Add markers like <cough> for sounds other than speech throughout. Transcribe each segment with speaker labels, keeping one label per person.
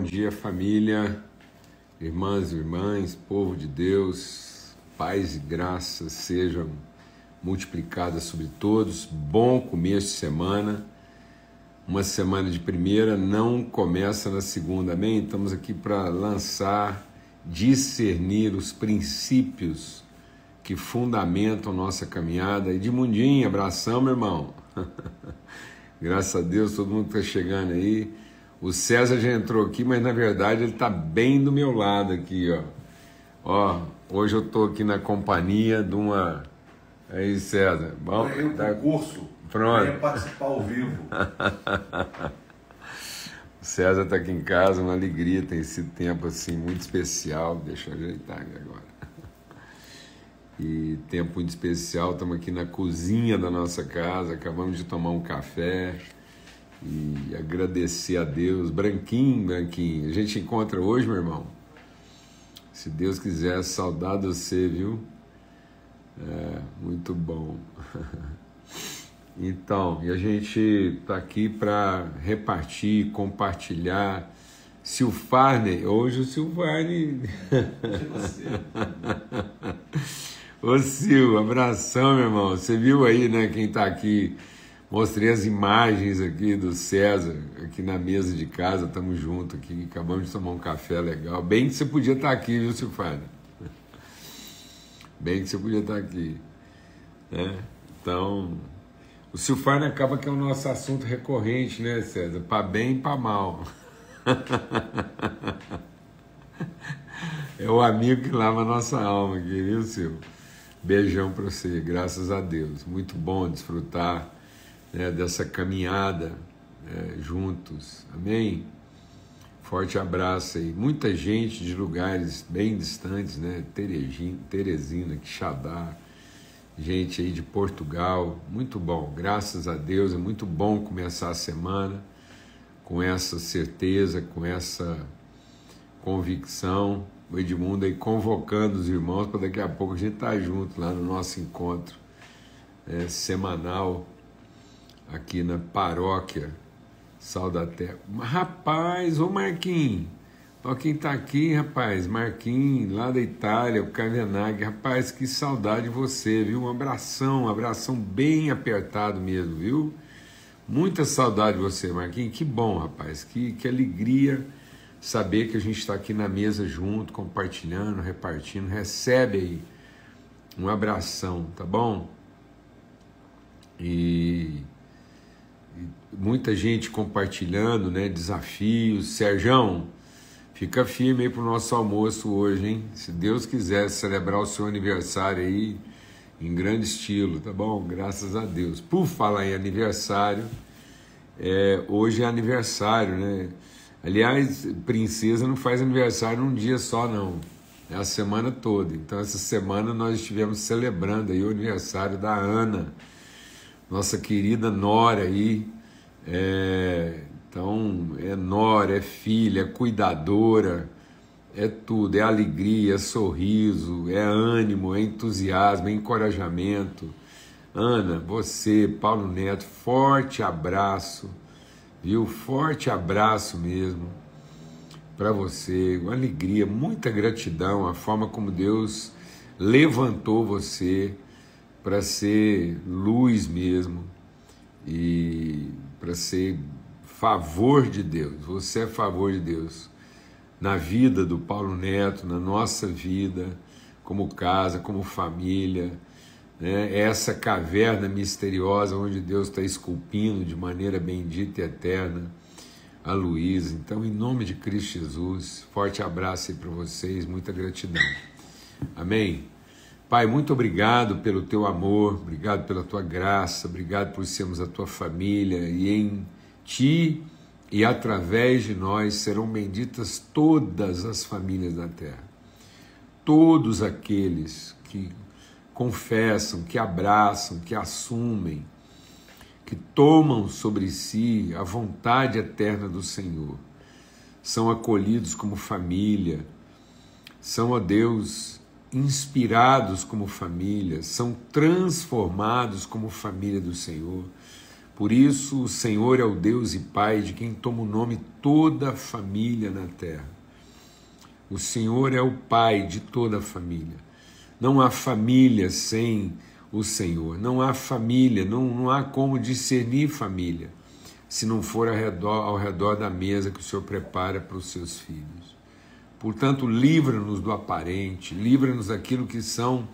Speaker 1: bom dia, família, irmãs e irmãs, povo de Deus, paz e graça sejam multiplicadas sobre todos. Bom começo de semana. Uma semana de primeira não começa na segunda, amém? Estamos aqui para lançar, discernir os princípios que fundamentam nossa caminhada. Edmundinho, abração, meu irmão. <laughs> Graças a Deus, todo mundo que está chegando aí. O César já entrou aqui, mas na verdade ele está bem do meu lado aqui, ó. Ó, hoje eu estou aqui na companhia de uma. Aí, César.
Speaker 2: Bom, eu tá... curso.
Speaker 1: Pronto.
Speaker 2: participar ao vivo. <laughs>
Speaker 1: o César está aqui em casa, uma alegria, tem esse tempo assim muito especial. Deixa eu ajeitar aqui agora. E tempo muito especial, estamos aqui na cozinha da nossa casa, acabamos de tomar um café e agradecer a Deus. Branquinho, Branquinho, a gente encontra hoje, meu irmão. Se Deus quiser, saudade você, viu? É, muito bom. <laughs> Então, e a gente está aqui para repartir, compartilhar. Silfarne, hoje o Silfarne. <laughs> Ô Sil, abração, meu irmão. Você viu aí, né, quem está aqui Mostrei as imagens aqui do César, aqui na mesa de casa, estamos juntos aqui, acabamos de tomar um café legal. Bem que você podia estar aqui, viu, Silfana? Bem que você podia estar aqui. Né? Então, o Silfana acaba que é o nosso assunto recorrente, né, César? Para bem e para mal. é o amigo que lava a nossa alma aqui, viu, Sil? Beijão para você, graças a Deus. Muito bom desfrutar né, dessa caminhada né, juntos. Amém? Forte abraço aí. Muita gente de lugares bem distantes, né? Teresina, Teresina Quixadá, gente aí de Portugal. Muito bom, graças a Deus. É muito bom começar a semana com essa certeza, com essa convicção. O Edmundo aí convocando os irmãos para daqui a pouco a gente estar tá junto lá no nosso encontro é, semanal aqui na paróquia Sal da Terra. Rapaz, ô Marquinhos, ó quem tá aqui, rapaz, Marquinhos, lá da Itália, o Cavenaghi, rapaz, que saudade de você, viu? Um abração, um abração bem apertado mesmo, viu? Muita saudade de você, Marquinhos, que bom, rapaz, que, que alegria saber que a gente está aqui na mesa junto, compartilhando, repartindo, recebe aí um abração, tá bom? E muita gente compartilhando, né? Desafios. Serjão, fica firme aí pro nosso almoço hoje, hein? Se Deus quiser celebrar o seu aniversário aí em grande estilo, tá bom? Graças a Deus. Por falar em aniversário, é, hoje é aniversário, né? Aliás, princesa não faz aniversário num dia só, não. É a semana toda. Então, essa semana nós estivemos celebrando aí o aniversário da Ana, nossa querida Nora aí, é, então, é nora, é filha, é cuidadora, é tudo, é alegria, é sorriso, é ânimo, é entusiasmo, é encorajamento. Ana, você, Paulo Neto, forte abraço, viu? Forte abraço mesmo para você, uma alegria, muita gratidão, a forma como Deus levantou você para ser luz mesmo e para ser favor de Deus. Você é favor de Deus na vida do Paulo Neto, na nossa vida, como casa, como família. Né? Essa caverna misteriosa onde Deus está esculpindo de maneira bendita e eterna a Luísa. Então, em nome de Cristo Jesus, forte abraço aí para vocês, muita gratidão. Amém? Pai, muito obrigado pelo teu amor, obrigado pela tua graça, obrigado por sermos a tua família e em ti e através de nós serão benditas todas as famílias da terra. Todos aqueles que confessam, que abraçam, que assumem, que tomam sobre si a vontade eterna do Senhor, são acolhidos como família, são, ó Deus, inspirados como família, são transformados como família do Senhor, Por isso, o Senhor é o Deus e Pai de quem toma o nome toda a família na terra. O Senhor é o Pai de toda a família. Não há família sem o Senhor. Não há família, não, não há como discernir família se não for ao redor, ao redor da mesa que o Senhor prepara para os seus filhos. Portanto, livra-nos do aparente, livra-nos daquilo que são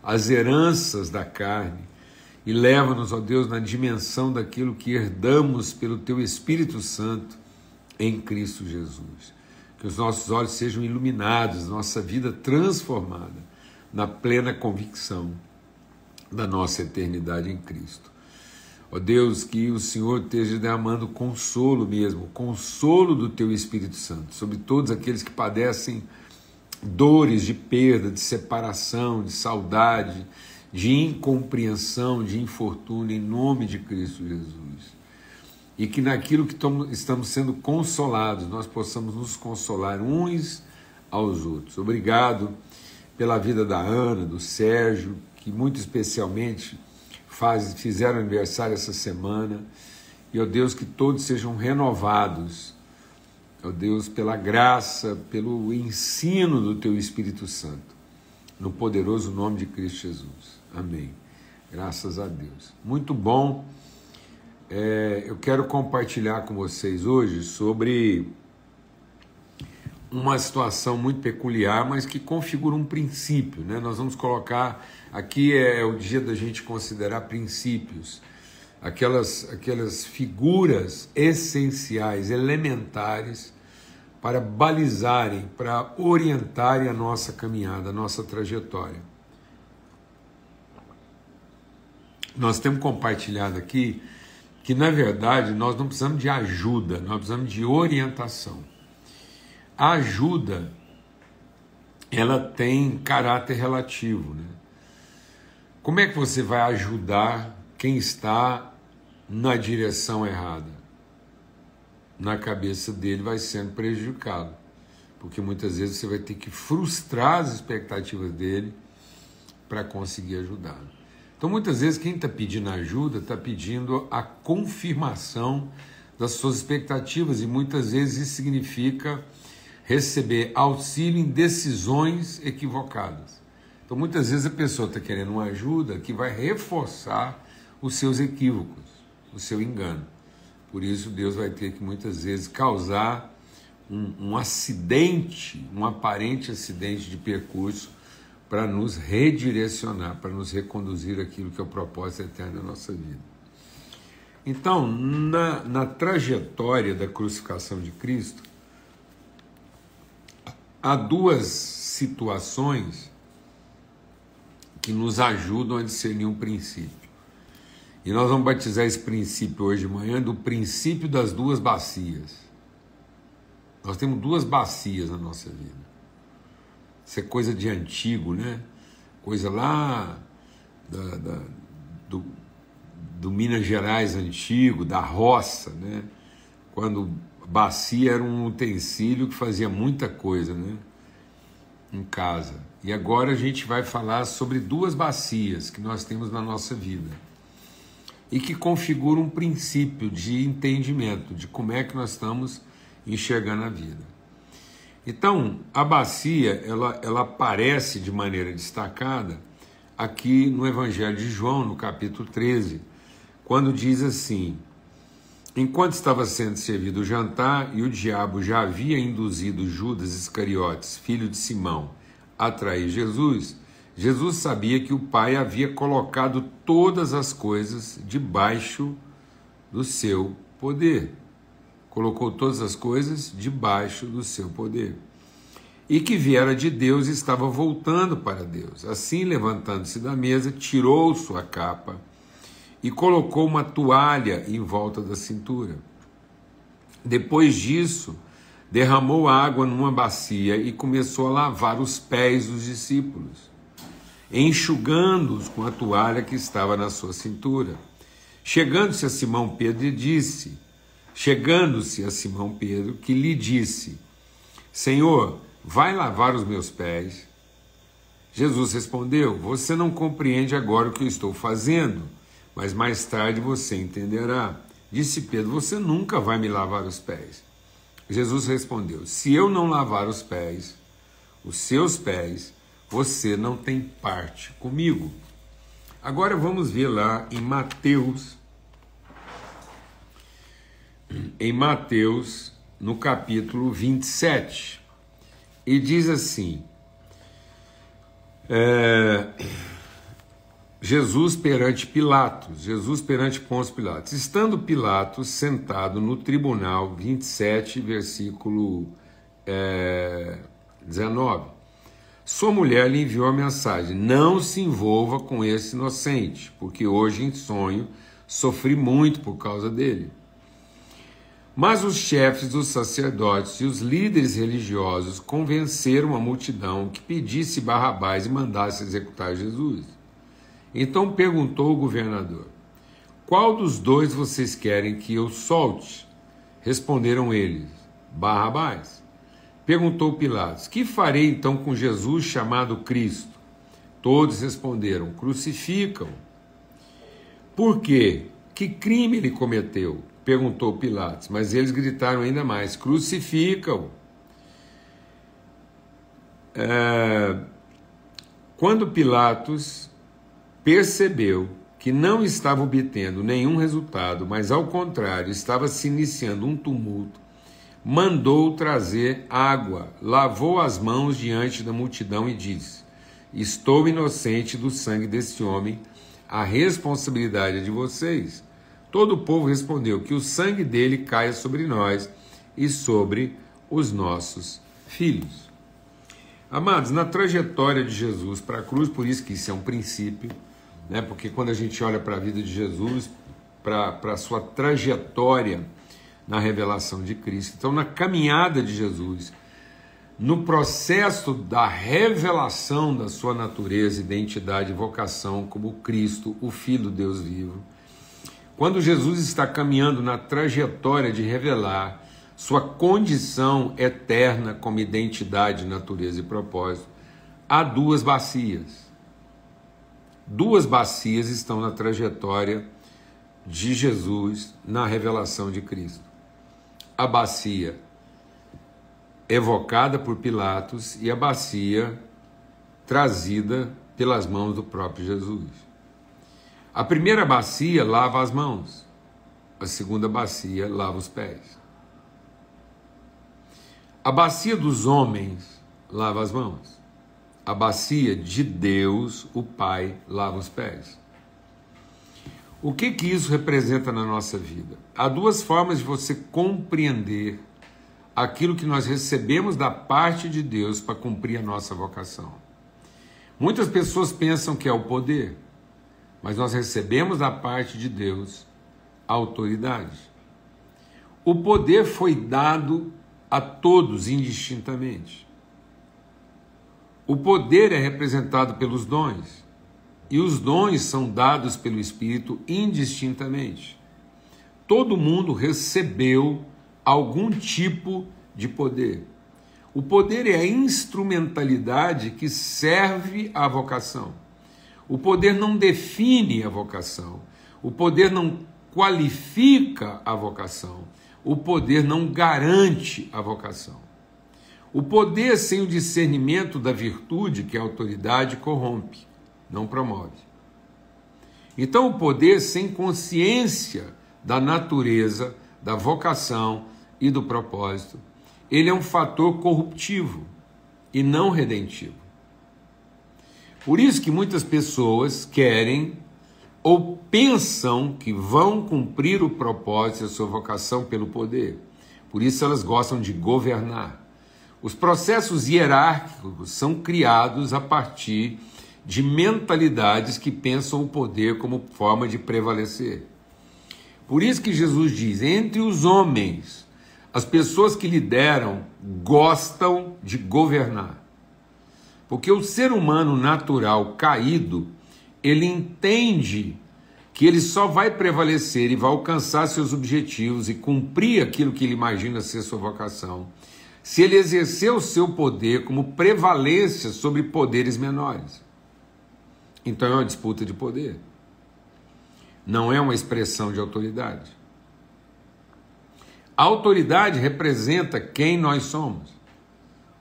Speaker 1: as heranças da carne e leva-nos, ó Deus, na dimensão daquilo que herdamos pelo Teu Espírito Santo em Cristo Jesus. Que os nossos olhos sejam iluminados, nossa vida transformada na plena convicção da nossa eternidade em Cristo. Ó Deus, que o Senhor esteja derramando consolo mesmo, consolo do Teu Espírito Santo sobre todos aqueles que padecem dores de perda, de separação, de saudade, de incompreensão, de infortúnio, em nome de Cristo Jesus. E que naquilo que estamos sendo consolados, nós possamos nos consolar uns aos outros. Obrigado pela vida da Ana, do Sérgio, que muito especialmente faz, fizeram aniversário essa semana. E, ó Deus, que todos sejam renovados, ó Deus, pela graça, pelo ensino do Teu Espírito Santo, no poderoso nome de Cristo Jesus. Amém. Graças a Deus. Muito bom. É, eu quero compartilhar com vocês hoje sobre uma situação muito peculiar, mas que configura um princípio. Né? Nós vamos colocar aqui é, o dia da gente considerar princípios, aquelas, aquelas figuras essenciais, elementares, para balizarem, para orientarem a nossa caminhada, a nossa trajetória. nós temos compartilhado aqui que, na verdade, nós não precisamos de ajuda, nós precisamos de orientação. A ajuda, ela tem caráter relativo. Né? Como é que você vai ajudar quem está na direção errada? Na cabeça dele vai sendo prejudicado, porque muitas vezes você vai ter que frustrar as expectativas dele para conseguir ajudá-lo. Então, muitas vezes, quem está pedindo ajuda está pedindo a confirmação das suas expectativas, e muitas vezes isso significa receber auxílio em decisões equivocadas. Então, muitas vezes, a pessoa está querendo uma ajuda que vai reforçar os seus equívocos, o seu engano. Por isso, Deus vai ter que muitas vezes causar um, um acidente, um aparente acidente de percurso para nos redirecionar, para nos reconduzir aquilo que é o propósito eterno da nossa vida. Então, na, na trajetória da crucificação de Cristo, há duas situações que nos ajudam a discernir um princípio. E nós vamos batizar esse princípio hoje de manhã do princípio das duas bacias. Nós temos duas bacias na nossa vida. Isso é coisa de antigo, né? Coisa lá da, da, do, do Minas Gerais antigo, da roça, né? Quando bacia era um utensílio que fazia muita coisa, né? Em casa. E agora a gente vai falar sobre duas bacias que nós temos na nossa vida e que configuram um princípio de entendimento de como é que nós estamos enxergando a vida. Então, a bacia, ela, ela aparece de maneira destacada aqui no Evangelho de João, no capítulo 13, quando diz assim: Enquanto estava sendo servido o jantar e o diabo já havia induzido Judas Iscariotes, filho de Simão, a trair Jesus, Jesus sabia que o Pai havia colocado todas as coisas debaixo do seu poder colocou todas as coisas debaixo do seu poder. E que viera de Deus e estava voltando para Deus. Assim, levantando-se da mesa, tirou sua capa e colocou uma toalha em volta da cintura. Depois disso, derramou água numa bacia e começou a lavar os pés dos discípulos, enxugando-os com a toalha que estava na sua cintura. Chegando-se a Simão Pedro, disse: Chegando-se a Simão Pedro, que lhe disse: Senhor, vai lavar os meus pés? Jesus respondeu: Você não compreende agora o que eu estou fazendo, mas mais tarde você entenderá. Disse Pedro: Você nunca vai me lavar os pés. Jesus respondeu: Se eu não lavar os pés, os seus pés, você não tem parte comigo. Agora vamos ver lá em Mateus, em Mateus, no capítulo 27, e diz assim: é, Jesus perante Pilatos, Jesus perante Pôncio Pilatos. Estando Pilatos sentado no tribunal, 27, versículo é, 19. Sua mulher lhe enviou a mensagem: Não se envolva com esse inocente, porque hoje em sonho sofri muito por causa dele. Mas os chefes dos sacerdotes e os líderes religiosos convenceram a multidão que pedisse Barrabás e mandasse executar Jesus. Então perguntou o governador: Qual dos dois vocês querem que eu solte? Responderam eles: Barrabás. Perguntou Pilatos: Que farei então com Jesus chamado Cristo? Todos responderam: Crucificam. Por quê? Que crime ele cometeu? Perguntou Pilatos. Mas eles gritaram ainda mais: Crucificam. É... Quando Pilatos percebeu que não estava obtendo nenhum resultado, mas ao contrário, estava se iniciando um tumulto, mandou trazer água, lavou as mãos diante da multidão e disse: Estou inocente do sangue desse homem, a responsabilidade é de vocês. Todo o povo respondeu: Que o sangue dele caia sobre nós e sobre os nossos filhos. Amados, na trajetória de Jesus para a cruz, por isso que isso é um princípio, né? porque quando a gente olha para a vida de Jesus, para a sua trajetória na revelação de Cristo, então na caminhada de Jesus, no processo da revelação da sua natureza, identidade e vocação como Cristo, o Filho do Deus vivo, quando Jesus está caminhando na trajetória de revelar sua condição eterna como identidade, natureza e propósito, há duas bacias. Duas bacias estão na trajetória de Jesus na revelação de Cristo. A bacia evocada por Pilatos e a bacia trazida pelas mãos do próprio Jesus. A primeira bacia lava as mãos, a segunda bacia lava os pés. A bacia dos homens lava as mãos. A bacia de Deus, o Pai, lava os pés. O que que isso representa na nossa vida? Há duas formas de você compreender aquilo que nós recebemos da parte de Deus para cumprir a nossa vocação. Muitas pessoas pensam que é o poder mas nós recebemos da parte de Deus a autoridade. O poder foi dado a todos indistintamente. O poder é representado pelos dons, e os dons são dados pelo Espírito indistintamente. Todo mundo recebeu algum tipo de poder. O poder é a instrumentalidade que serve à vocação. O poder não define a vocação. O poder não qualifica a vocação. O poder não garante a vocação. O poder sem o discernimento da virtude, que é a autoridade, corrompe, não promove. Então, o poder sem consciência da natureza, da vocação e do propósito, ele é um fator corruptivo e não redentivo. Por isso que muitas pessoas querem ou pensam que vão cumprir o propósito e a sua vocação pelo poder. Por isso elas gostam de governar. Os processos hierárquicos são criados a partir de mentalidades que pensam o poder como forma de prevalecer. Por isso que Jesus diz: entre os homens, as pessoas que lideram gostam de governar. Porque o ser humano natural caído, ele entende que ele só vai prevalecer e vai alcançar seus objetivos e cumprir aquilo que ele imagina ser sua vocação, se ele exercer o seu poder como prevalência sobre poderes menores. Então é uma disputa de poder. não é uma expressão de autoridade. A autoridade representa quem nós somos.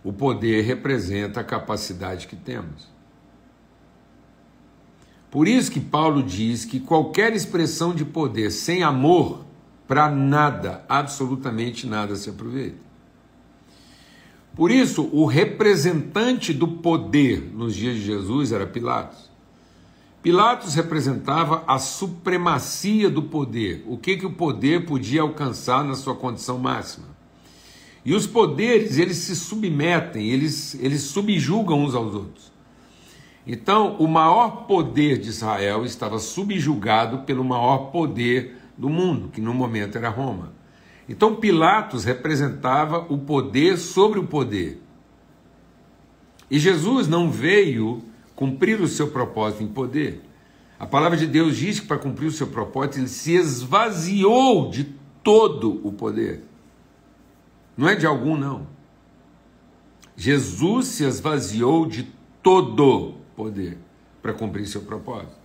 Speaker 1: O poder representa a capacidade que temos. Por isso que Paulo diz que qualquer expressão de poder sem amor, para nada, absolutamente nada se aproveita. Por isso, o representante do poder nos dias de Jesus era Pilatos. Pilatos representava a supremacia do poder, o que, que o poder podia alcançar na sua condição máxima. E os poderes, eles se submetem, eles, eles subjugam uns aos outros. Então, o maior poder de Israel estava subjugado pelo maior poder do mundo, que no momento era Roma. Então, Pilatos representava o poder sobre o poder. E Jesus não veio cumprir o seu propósito em poder. A palavra de Deus diz que para cumprir o seu propósito, ele se esvaziou de todo o poder. Não é de algum, não. Jesus se esvaziou de todo poder para cumprir seu propósito.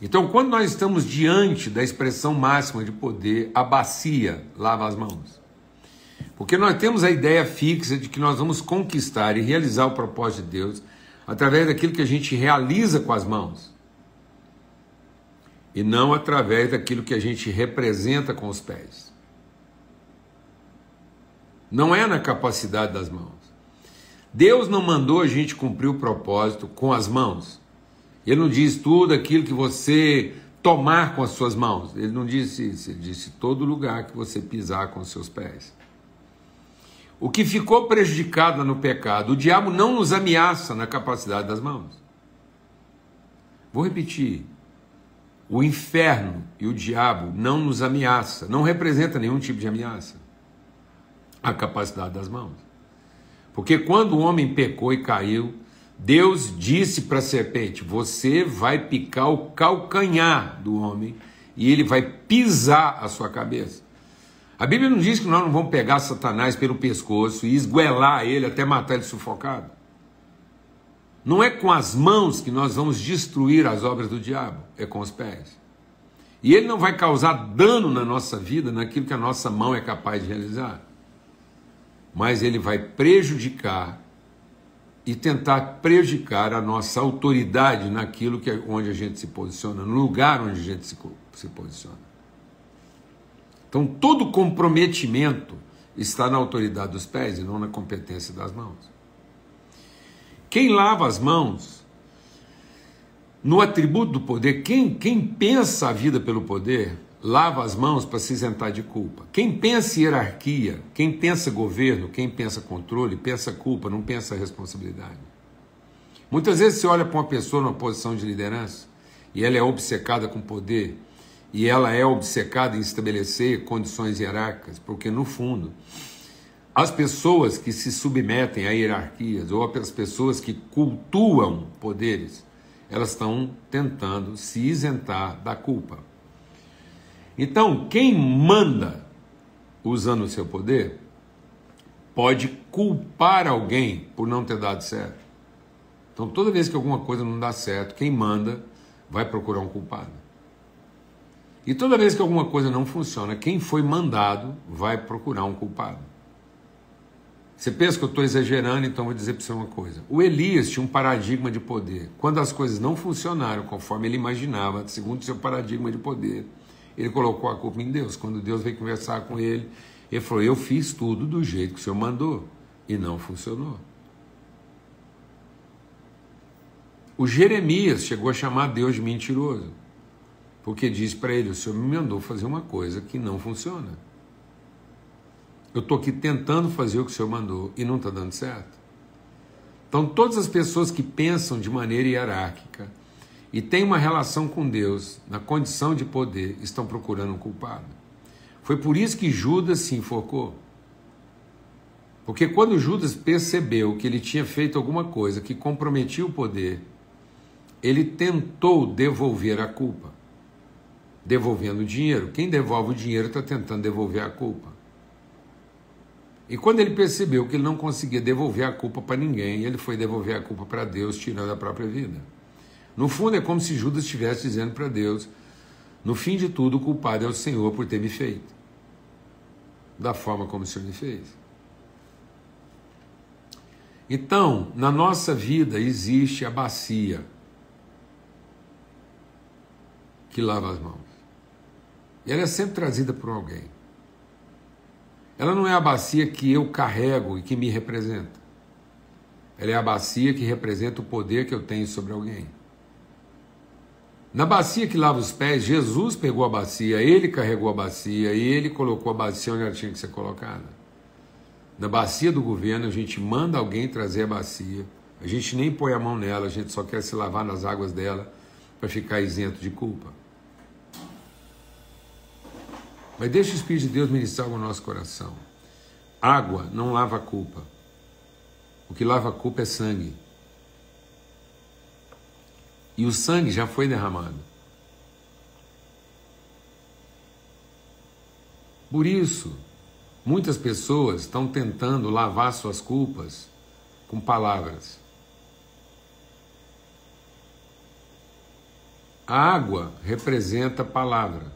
Speaker 1: Então, quando nós estamos diante da expressão máxima de poder, a bacia lava as mãos. Porque nós temos a ideia fixa de que nós vamos conquistar e realizar o propósito de Deus através daquilo que a gente realiza com as mãos e não através daquilo que a gente representa com os pés. Não é na capacidade das mãos. Deus não mandou a gente cumprir o propósito com as mãos. Ele não diz tudo aquilo que você tomar com as suas mãos. Ele não disse isso, ele disse todo lugar que você pisar com os seus pés. O que ficou prejudicado no pecado, o diabo não nos ameaça na capacidade das mãos. Vou repetir. O inferno e o diabo não nos ameaça, não representa nenhum tipo de ameaça. A capacidade das mãos. Porque quando o homem pecou e caiu, Deus disse para a serpente: Você vai picar o calcanhar do homem e ele vai pisar a sua cabeça. A Bíblia não diz que nós não vamos pegar Satanás pelo pescoço e esguelar ele até matar ele sufocado. Não é com as mãos que nós vamos destruir as obras do diabo, é com os pés. E ele não vai causar dano na nossa vida naquilo que a nossa mão é capaz de realizar. Mas ele vai prejudicar e tentar prejudicar a nossa autoridade naquilo que é onde a gente se posiciona, no lugar onde a gente se, se posiciona. Então, todo comprometimento está na autoridade dos pés e não na competência das mãos. Quem lava as mãos, no atributo do poder, quem, quem pensa a vida pelo poder, lava as mãos para se isentar de culpa. Quem pensa hierarquia, quem pensa governo, quem pensa controle, pensa culpa, não pensa responsabilidade. Muitas vezes você olha para uma pessoa numa posição de liderança e ela é obcecada com poder e ela é obcecada em estabelecer condições hierárquicas, porque no fundo, as pessoas que se submetem a hierarquias ou as pessoas que cultuam poderes, elas estão tentando se isentar da culpa. Então, quem manda usando o seu poder pode culpar alguém por não ter dado certo. Então, toda vez que alguma coisa não dá certo, quem manda vai procurar um culpado. E toda vez que alguma coisa não funciona, quem foi mandado vai procurar um culpado. Você pensa que eu estou exagerando, então vou dizer para você uma coisa. O Elias tinha um paradigma de poder. Quando as coisas não funcionaram conforme ele imaginava, segundo o seu paradigma de poder, ele colocou a culpa em Deus. Quando Deus veio conversar com ele, ele falou: Eu fiz tudo do jeito que o Senhor mandou e não funcionou. O Jeremias chegou a chamar Deus de mentiroso porque diz para ele: O Senhor me mandou fazer uma coisa que não funciona. Eu estou aqui tentando fazer o que o Senhor mandou e não está dando certo. Então, todas as pessoas que pensam de maneira hierárquica e têm uma relação com Deus na condição de poder estão procurando um culpado. Foi por isso que Judas se enforcou. Porque quando Judas percebeu que ele tinha feito alguma coisa que comprometia o poder, ele tentou devolver a culpa devolvendo o dinheiro. Quem devolve o dinheiro está tentando devolver a culpa. E quando ele percebeu que ele não conseguia devolver a culpa para ninguém, ele foi devolver a culpa para Deus, tirando a própria vida. No fundo, é como se Judas estivesse dizendo para Deus: No fim de tudo, o culpado é o Senhor por ter me feito, da forma como o Senhor me fez. Então, na nossa vida existe a bacia que lava as mãos. E ela é sempre trazida por alguém. Ela não é a bacia que eu carrego e que me representa. Ela é a bacia que representa o poder que eu tenho sobre alguém. Na bacia que lava os pés, Jesus pegou a bacia, ele carregou a bacia e ele colocou a bacia onde ela tinha que ser colocada. Na bacia do governo, a gente manda alguém trazer a bacia, a gente nem põe a mão nela, a gente só quer se lavar nas águas dela para ficar isento de culpa. Mas deixa o Espírito de Deus ministrar o nosso coração. Água não lava a culpa. O que lava a culpa é sangue. E o sangue já foi derramado. Por isso, muitas pessoas estão tentando lavar suas culpas com palavras. A água representa a palavra.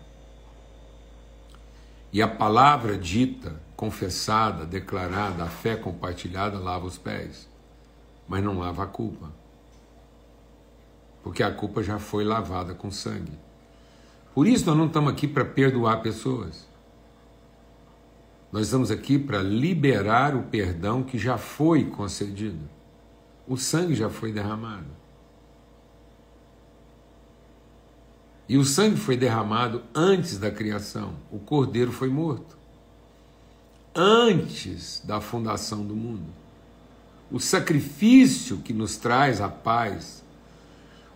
Speaker 1: E a palavra dita, confessada, declarada, a fé compartilhada lava os pés, mas não lava a culpa. Porque a culpa já foi lavada com sangue. Por isso nós não estamos aqui para perdoar pessoas. Nós estamos aqui para liberar o perdão que já foi concedido. O sangue já foi derramado. E o sangue foi derramado antes da criação. O cordeiro foi morto. Antes da fundação do mundo. O sacrifício que nos traz a paz,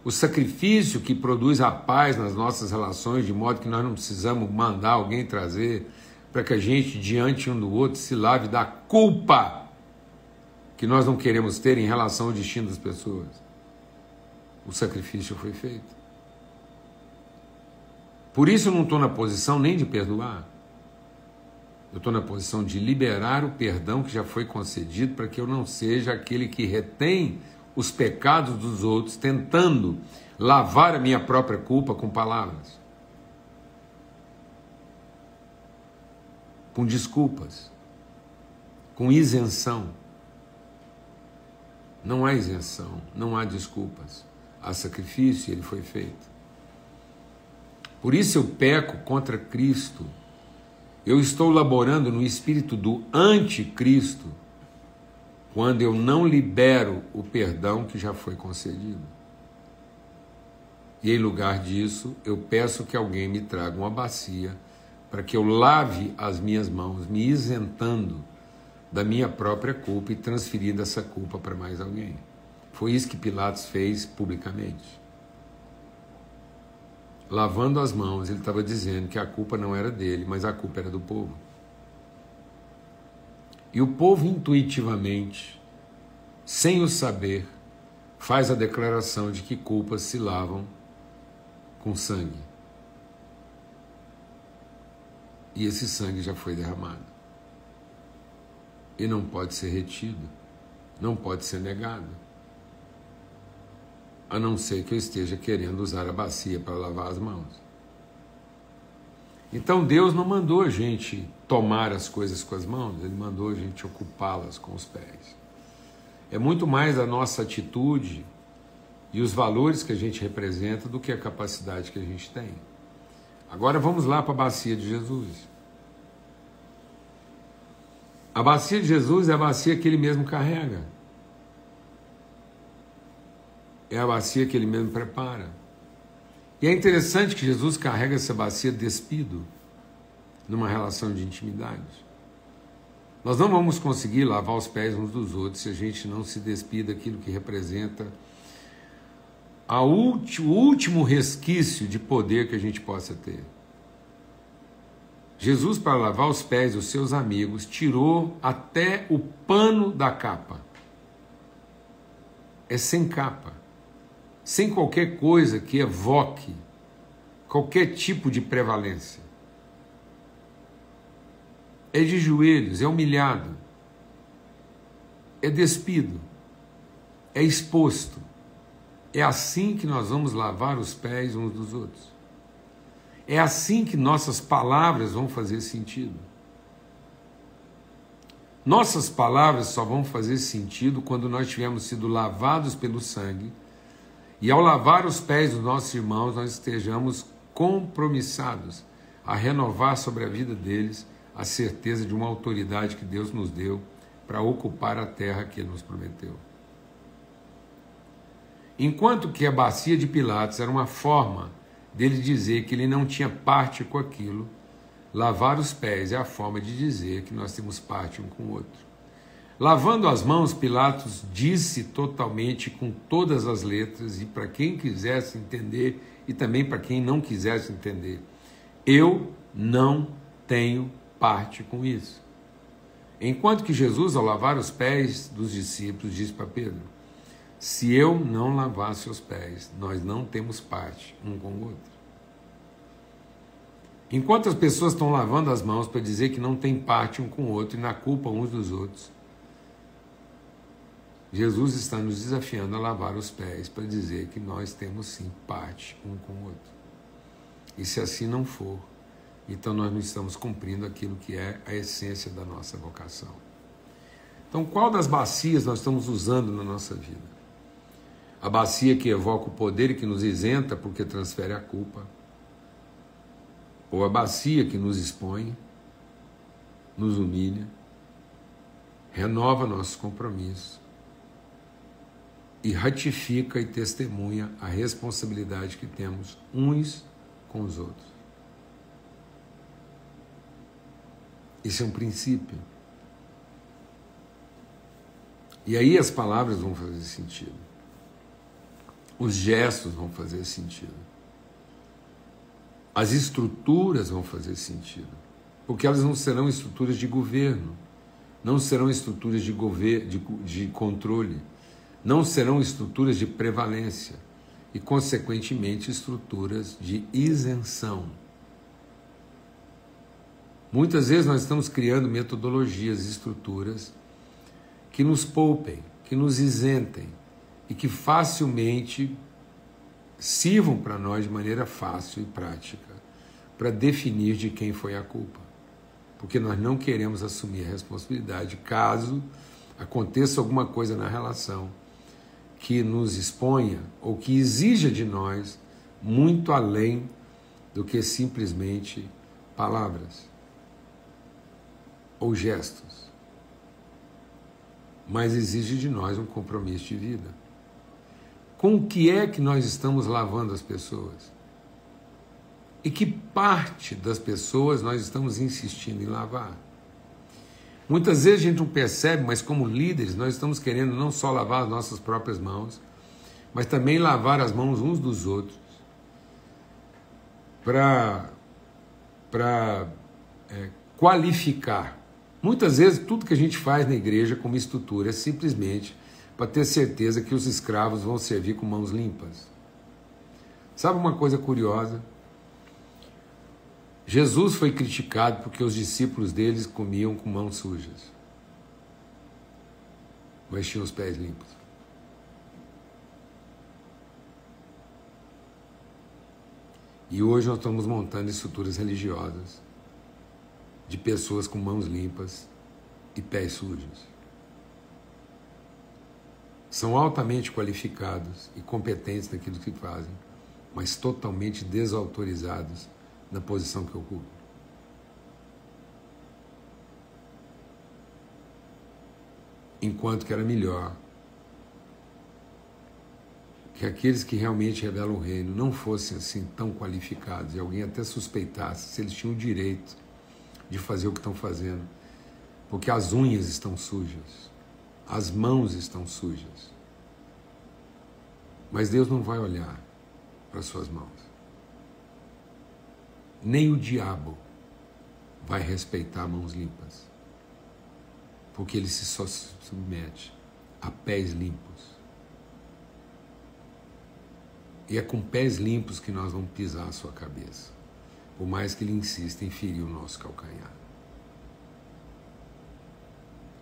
Speaker 1: o sacrifício que produz a paz nas nossas relações, de modo que nós não precisamos mandar alguém trazer, para que a gente, diante um do outro, se lave da culpa que nós não queremos ter em relação ao destino das pessoas. O sacrifício foi feito. Por isso eu não estou na posição nem de perdoar. Eu estou na posição de liberar o perdão que já foi concedido para que eu não seja aquele que retém os pecados dos outros, tentando lavar a minha própria culpa com palavras, com desculpas, com isenção. Não há isenção, não há desculpas. Há sacrifício e ele foi feito. Por isso eu peco contra Cristo. Eu estou laborando no espírito do anticristo quando eu não libero o perdão que já foi concedido. E em lugar disso, eu peço que alguém me traga uma bacia para que eu lave as minhas mãos, me isentando da minha própria culpa e transferindo essa culpa para mais alguém. Foi isso que Pilatos fez publicamente lavando as mãos, ele estava dizendo que a culpa não era dele, mas a culpa era do povo. E o povo intuitivamente, sem o saber, faz a declaração de que culpas se lavam com sangue. E esse sangue já foi derramado. E não pode ser retido, não pode ser negado a não ser que eu esteja querendo usar a bacia para lavar as mãos. Então Deus não mandou a gente tomar as coisas com as mãos, Ele mandou a gente ocupá-las com os pés. É muito mais a nossa atitude e os valores que a gente representa do que a capacidade que a gente tem. Agora vamos lá para a bacia de Jesus. A bacia de Jesus é a bacia que ele mesmo carrega é a bacia que ele mesmo prepara. E é interessante que Jesus carrega essa bacia despido numa relação de intimidade. Nós não vamos conseguir lavar os pés uns dos outros se a gente não se despir daquilo que representa a ulti, o último resquício de poder que a gente possa ter. Jesus, para lavar os pés dos seus amigos, tirou até o pano da capa. É sem capa sem qualquer coisa que evoque qualquer tipo de prevalência. É de joelhos, é humilhado, é despido, é exposto. É assim que nós vamos lavar os pés uns dos outros. É assim que nossas palavras vão fazer sentido. Nossas palavras só vão fazer sentido quando nós tivermos sido lavados pelo sangue e ao lavar os pés dos nossos irmãos nós estejamos compromissados a renovar sobre a vida deles a certeza de uma autoridade que Deus nos deu para ocupar a terra que ele nos prometeu. Enquanto que a bacia de Pilatos era uma forma dele dizer que ele não tinha parte com aquilo, lavar os pés é a forma de dizer que nós temos parte um com o outro. Lavando as mãos, Pilatos disse totalmente com todas as letras, e para quem quisesse entender, e também para quem não quisesse entender: Eu não tenho parte com isso. Enquanto que Jesus, ao lavar os pés dos discípulos, disse para Pedro: Se eu não lavar seus pés, nós não temos parte um com o outro. Enquanto as pessoas estão lavando as mãos para dizer que não tem parte um com o outro e na culpa uns dos outros, Jesus está nos desafiando a lavar os pés para dizer que nós temos sim parte um com o outro. E se assim não for, então nós não estamos cumprindo aquilo que é a essência da nossa vocação. Então, qual das bacias nós estamos usando na nossa vida? A bacia que evoca o poder e que nos isenta porque transfere a culpa, ou a bacia que nos expõe, nos humilha, renova nossos compromissos e ratifica e testemunha a responsabilidade que temos uns com os outros. Isso é um princípio. E aí as palavras vão fazer sentido. Os gestos vão fazer sentido. As estruturas vão fazer sentido. Porque elas não serão estruturas de governo, não serão estruturas de, gover de, de controle, não serão estruturas de prevalência e, consequentemente, estruturas de isenção. Muitas vezes nós estamos criando metodologias estruturas que nos poupem, que nos isentem e que facilmente sirvam para nós de maneira fácil e prática para definir de quem foi a culpa. Porque nós não queremos assumir a responsabilidade caso aconteça alguma coisa na relação que nos exponha ou que exija de nós muito além do que simplesmente palavras ou gestos, mas exige de nós um compromisso de vida. Com o que é que nós estamos lavando as pessoas? E que parte das pessoas nós estamos insistindo em lavar? Muitas vezes a gente não percebe, mas como líderes nós estamos querendo não só lavar as nossas próprias mãos, mas também lavar as mãos uns dos outros para é, qualificar Muitas vezes, tudo que a gente faz na igreja como estrutura é simplesmente para ter certeza que os escravos vão servir com mãos limpas. Sabe uma coisa curiosa? Jesus foi criticado porque os discípulos deles comiam com mãos sujas, mas tinham os pés limpos. E hoje nós estamos montando estruturas religiosas de pessoas com mãos limpas e pés sujos. São altamente qualificados e competentes naquilo que fazem, mas totalmente desautorizados na posição que ocupam. Enquanto que era melhor que aqueles que realmente revelam o reino não fossem assim tão qualificados e alguém até suspeitasse se eles tinham o direito de fazer o que estão fazendo, porque as unhas estão sujas, as mãos estão sujas. Mas Deus não vai olhar para suas mãos. Nem o diabo vai respeitar mãos limpas, porque ele se só submete a pés limpos. E é com pés limpos que nós vamos pisar a sua cabeça por mais que ele insista em ferir o nosso calcanhar.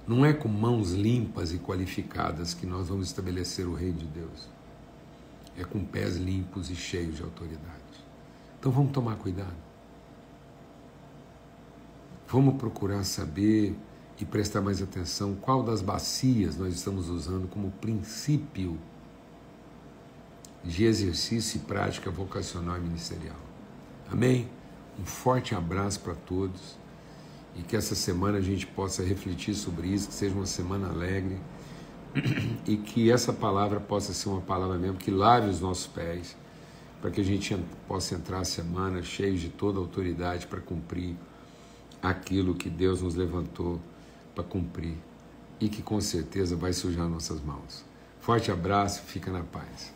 Speaker 1: Não é com mãos limpas e qualificadas que nós vamos estabelecer o reino de Deus. É com pés limpos e cheios de autoridade. Então vamos tomar cuidado. Vamos procurar saber e prestar mais atenção qual das bacias nós estamos usando como princípio de exercício e prática vocacional e ministerial. Amém? Um forte abraço para todos e que essa semana a gente possa refletir sobre isso, que seja uma semana alegre <clears throat> e que essa palavra possa ser uma palavra mesmo que lave os nossos pés, para que a gente possa entrar a semana cheio de toda a autoridade para cumprir aquilo que Deus nos levantou para cumprir e que com certeza vai sujar nossas mãos. Forte abraço, fica na paz.